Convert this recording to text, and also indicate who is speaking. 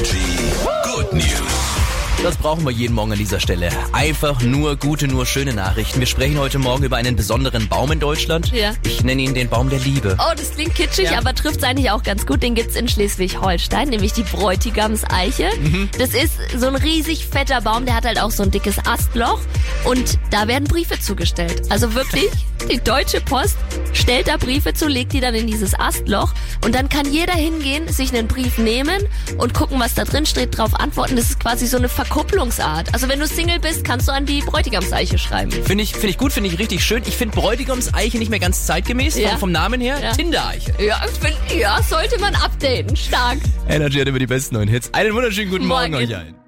Speaker 1: Energy Good News.
Speaker 2: Das brauchen wir jeden Morgen an dieser Stelle. Einfach nur gute, nur schöne Nachrichten. Wir sprechen heute Morgen über einen besonderen Baum in Deutschland.
Speaker 3: Ja.
Speaker 2: Ich nenne ihn den Baum der Liebe.
Speaker 3: Oh, das klingt kitschig,
Speaker 2: Ja.
Speaker 3: aber trifft eigentlich auch ganz gut. Den gibt's in Schleswig-Holstein, nämlich die Bräutigamseiche.
Speaker 2: Mhm.
Speaker 3: Das ist so ein riesig fetter Baum, der hat halt auch so ein dickes Astloch und da werden Briefe zugestellt. Also wirklich, die Deutsche Post stellt da Briefe zu, legt die dann in dieses Astloch und dann kann jeder hingehen, sich einen Brief nehmen und gucken, was da drin steht, drauf antworten. Das ist quasi so eine Verkupplungsart. Also wenn du Single bist, kannst du an die Bräutigamseiche schreiben.
Speaker 2: Finde ich, finde ich gut, finde ich richtig schön. Ich finde Bräutigamseiche nicht mehr ganz zeitgemäß,
Speaker 3: Ja.
Speaker 2: vom, vom Namen her.
Speaker 3: Ja.
Speaker 2: Tindereiche.
Speaker 3: Ja, find, ja, sollte man updaten. Stark.
Speaker 2: Energy hat immer die besten neuen Hits. Einen wunderschönen guten Morgen,
Speaker 3: Morgen.
Speaker 2: euch allen.